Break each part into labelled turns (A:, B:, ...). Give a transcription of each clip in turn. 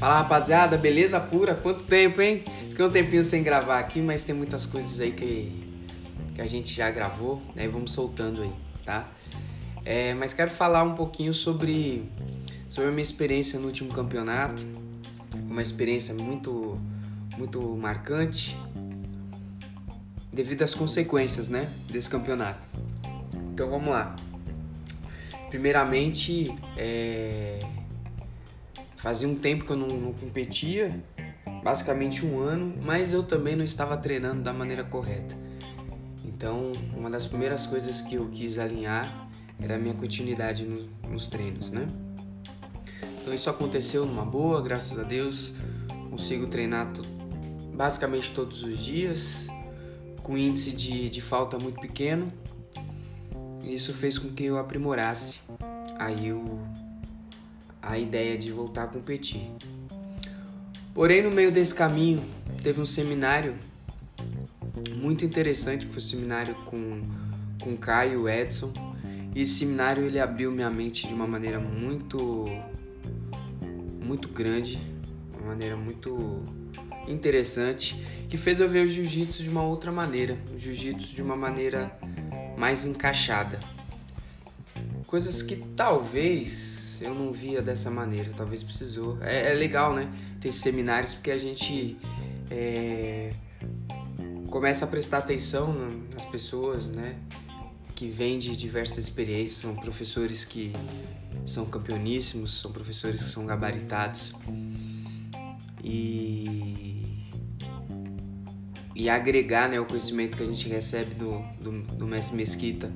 A: Fala rapaziada, beleza pura? Quanto tempo, hein? Fiquei um tempinho sem gravar aqui, mas tem muitas coisas aí que, que a gente já gravou, né? Vamos soltando aí, tá? É, mas quero falar um pouquinho sobre, sobre a minha experiência no último campeonato. Uma experiência muito, muito marcante devido às consequências, né? Desse campeonato. Então vamos lá. Primeiramente, é Fazia um tempo que eu não, não competia, basicamente um ano, mas eu também não estava treinando da maneira correta. Então, uma das primeiras coisas que eu quis alinhar era a minha continuidade no, nos treinos, né? Então, isso aconteceu numa boa, graças a Deus. Consigo treinar basicamente todos os dias, com índice de, de falta muito pequeno. Isso fez com que eu aprimorasse aí o, a ideia de voltar a competir. Porém, no meio desse caminho, teve um seminário muito interessante, que foi um seminário com, com Caio Edson. E esse seminário ele abriu minha mente de uma maneira muito muito grande, uma maneira muito interessante, que fez eu ver o jiu-jitsu de uma outra maneira, o jiu-jitsu de uma maneira mais encaixada. Coisas que talvez eu não via dessa maneira, talvez precisou. É, é legal, né? Ter seminários porque a gente é, começa a prestar atenção nas pessoas, né? Que vêm de diversas experiências, são professores que são campeoníssimos, são professores que são gabaritados. E, e agregar né, o conhecimento que a gente recebe do, do, do Mestre Mesquita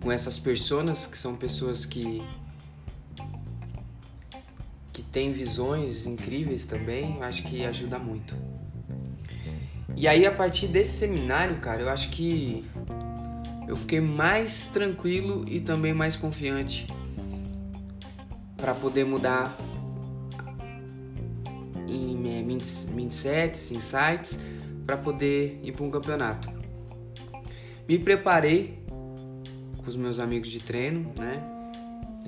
A: com essas pessoas que são pessoas que tem visões incríveis também, eu acho que ajuda muito. E aí a partir desse seminário, cara, eu acho que eu fiquei mais tranquilo e também mais confiante para poder mudar em mindsets, insights, para poder ir para um campeonato. Me preparei com os meus amigos de treino, né?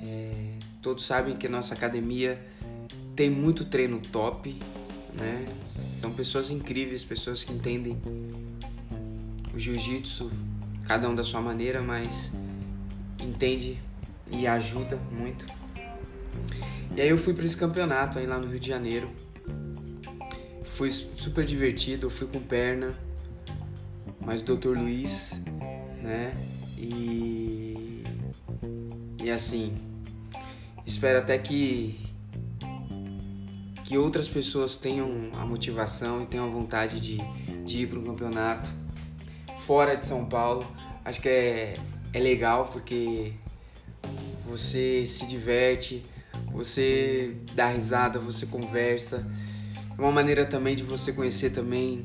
A: É, todos sabem que a nossa academia tem muito treino top, né? São pessoas incríveis, pessoas que entendem o jiu-jitsu, cada um da sua maneira, mas entende e ajuda muito. E aí eu fui para esse campeonato aí lá no Rio de Janeiro. Foi super divertido, eu fui com perna, mas o Dr. Luiz, né? E e assim, espero até que que outras pessoas tenham a motivação e tenham a vontade de, de ir para um campeonato fora de São Paulo. Acho que é, é legal porque você se diverte, você dá risada, você conversa. É uma maneira também de você conhecer também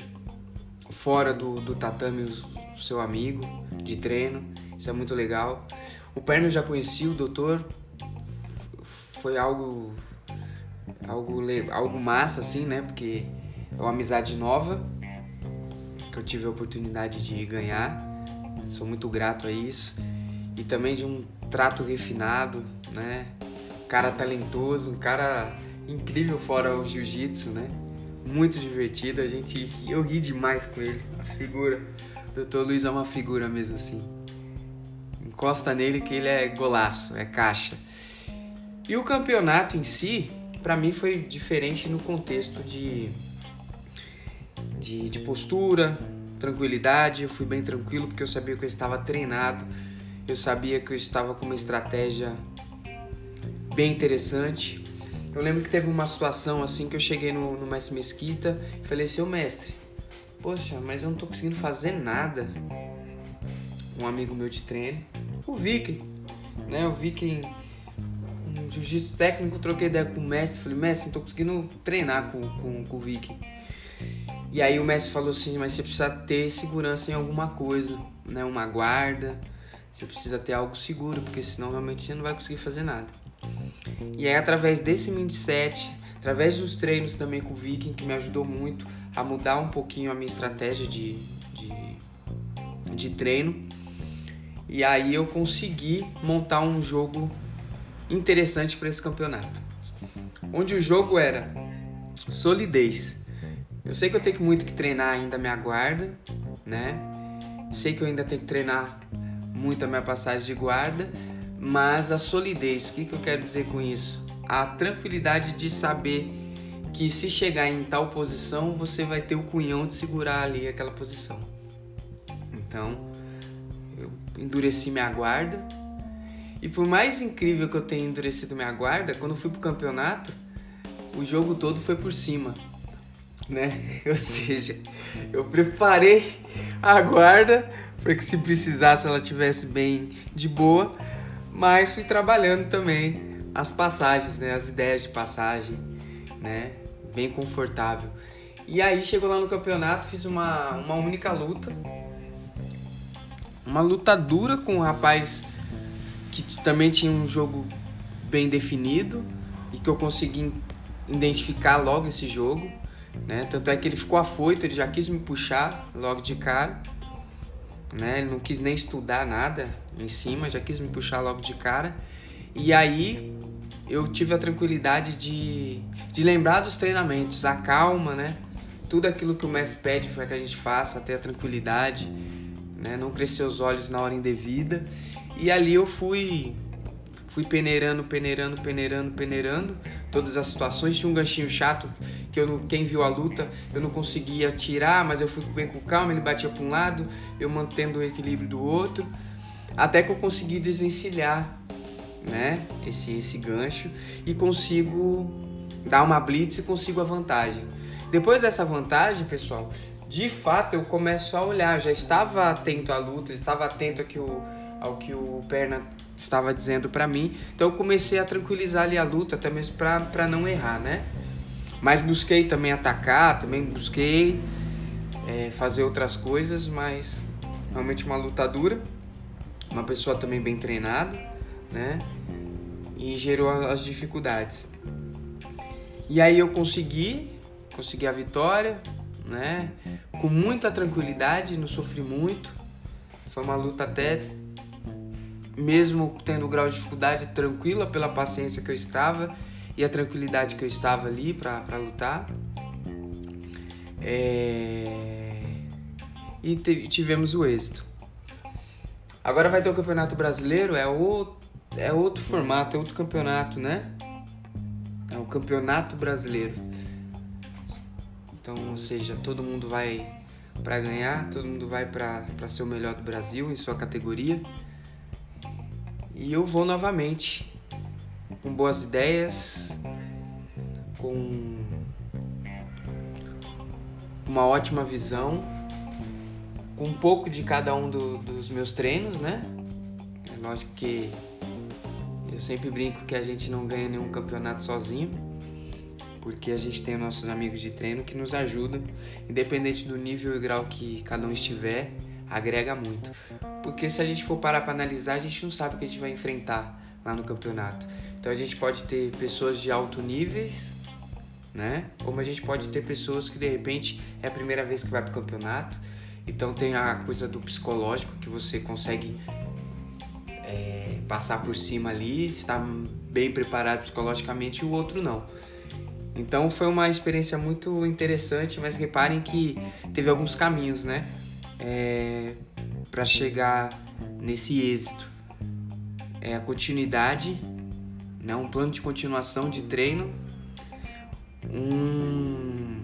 A: fora do, do tatame o, o seu amigo de treino. Isso é muito legal. O Perno já conheci, o doutor foi algo algo, algo massa, assim, né? Porque é uma amizade nova que eu tive a oportunidade de ganhar. Sou muito grato a isso. E também de um trato refinado, né? Cara talentoso, um cara incrível fora o jiu-jitsu, né? Muito divertido, a gente eu ri demais com ele, a figura. O Dr. Luiz é uma figura mesmo assim. Encosta nele que ele é golaço, é caixa. E o campeonato em si, para mim foi diferente no contexto de, de, de, postura, tranquilidade. Eu fui bem tranquilo porque eu sabia que eu estava treinado, eu sabia que eu estava com uma estratégia bem interessante. Eu lembro que teve uma situação assim que eu cheguei no, no mestre Mesquita e falei assim: Ô mestre, poxa, mas eu não tô conseguindo fazer nada. Um amigo meu de treino, o Viking, né? O Viking jiu-jitsu técnico, troquei ideia com o mestre, falei, mestre, não tô conseguindo treinar com, com, com o Viking. E aí o mestre falou assim, mas você precisa ter segurança em alguma coisa, né? Uma guarda, você precisa ter algo seguro, porque senão realmente você não vai conseguir fazer nada. E aí através desse mindset, através dos treinos também com o Viking, que me ajudou muito a mudar um pouquinho a minha estratégia de, de, de treino. E aí eu consegui montar um jogo interessante para esse campeonato. Onde o jogo era solidez. Eu sei que eu tenho muito que treinar ainda minha guarda, né? Sei que eu ainda tenho que treinar muito a minha passagem de guarda, mas a solidez, o que, que eu quero dizer com isso? A tranquilidade de saber que se chegar em tal posição, você vai ter o cunhão de segurar ali aquela posição. Então, eu endureci minha guarda. E por mais incrível que eu tenha endurecido minha guarda, quando fui pro campeonato, o jogo todo foi por cima, né? Ou seja, eu preparei a guarda para que se precisasse ela tivesse bem de boa, mas fui trabalhando também as passagens, né? As ideias de passagem, né? Bem confortável. E aí chegou lá no campeonato, fiz uma, uma única luta. Uma luta dura com um rapaz que também tinha um jogo bem definido e que eu consegui identificar logo esse jogo, né? Tanto é que ele ficou afoito, ele já quis me puxar logo de cara, né? Ele não quis nem estudar nada em cima, já quis me puxar logo de cara. E aí eu tive a tranquilidade de, de lembrar dos treinamentos, a calma, né? Tudo aquilo que o mestre pede para que a gente faça, ter a tranquilidade, né? Não crescer os olhos na hora indevida. E ali eu fui fui peneirando, peneirando, peneirando, peneirando todas as situações. Tinha um ganchinho chato que eu não, quem viu a luta eu não conseguia tirar, mas eu fui bem com calma. Ele batia para um lado, eu mantendo o equilíbrio do outro, até que eu consegui desvencilhar, né? Esse esse gancho e consigo dar uma blitz e consigo a vantagem. Depois dessa vantagem, pessoal, de fato eu começo a olhar. Já estava atento à luta, estava atento ao que o, ao que o Perna estava dizendo para mim. Então eu comecei a tranquilizar ali a luta, até mesmo para não errar, né? Mas busquei também atacar, também busquei é, fazer outras coisas, mas realmente uma luta dura. Uma pessoa também bem treinada, né? E gerou as dificuldades. E aí eu consegui, consegui a vitória, né? Com muita tranquilidade, não sofri muito. Foi uma luta até mesmo tendo o grau de dificuldade, tranquila pela paciência que eu estava e a tranquilidade que eu estava ali para lutar. É... E tivemos o êxito. Agora vai ter o Campeonato Brasileiro, é, o... é outro formato, é outro campeonato, né? É o Campeonato Brasileiro. Então, ou seja, todo mundo vai para ganhar, todo mundo vai para ser o melhor do Brasil em sua categoria. E eu vou novamente com boas ideias, com uma ótima visão, com um pouco de cada um do, dos meus treinos, né? É lógico que eu sempre brinco que a gente não ganha nenhum campeonato sozinho, porque a gente tem nossos amigos de treino que nos ajudam, independente do nível e grau que cada um estiver agrega muito. Porque se a gente for parar para analisar, a gente não sabe o que a gente vai enfrentar lá no campeonato. Então a gente pode ter pessoas de alto níveis, né? Como a gente pode ter pessoas que de repente é a primeira vez que vai para o campeonato. Então tem a coisa do psicológico que você consegue é, passar por cima ali, estar bem preparado psicologicamente e o outro não. Então foi uma experiência muito interessante, mas reparem que teve alguns caminhos, né? é, para chegar nesse êxito. É a continuidade, né? um plano de continuação de treino, um,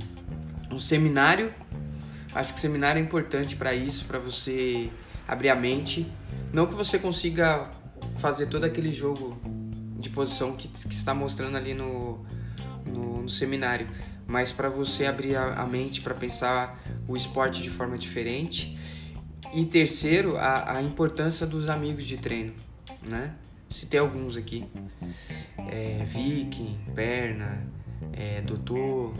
A: um seminário. Acho que o seminário é importante para isso, para você abrir a mente. Não que você consiga fazer todo aquele jogo de posição que, que está mostrando ali no, no, no seminário, mas para você abrir a, a mente para pensar o esporte de forma diferente. E terceiro, a, a importância dos amigos de treino, né? Citei alguns aqui. É, Viking, Perna, é, Doutor,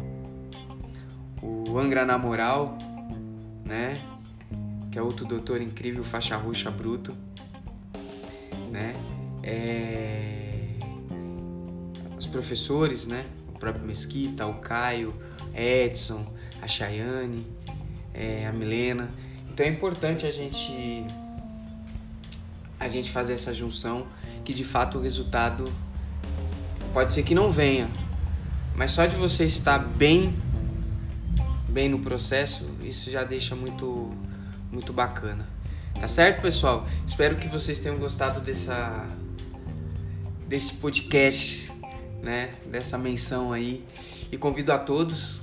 A: o Angra Namoral, né? Que é outro doutor incrível, faixa roxa bruto, né? É, os professores, né? O próprio Mesquita, o Caio, Edson, a Chayane, é, a Milena. Então é importante a gente a gente fazer essa junção que de fato o resultado pode ser que não venha, Mas só de você estar bem, bem no processo, isso já deixa muito, muito bacana. Tá certo, pessoal? Espero que vocês tenham gostado dessa, desse podcast, né? Dessa menção aí. E convido a todos,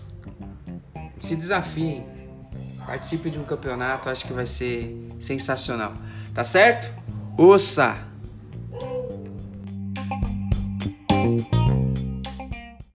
A: se desafiem, participe de um campeonato, acho que vai ser sensacional. Tá certo? Ouça!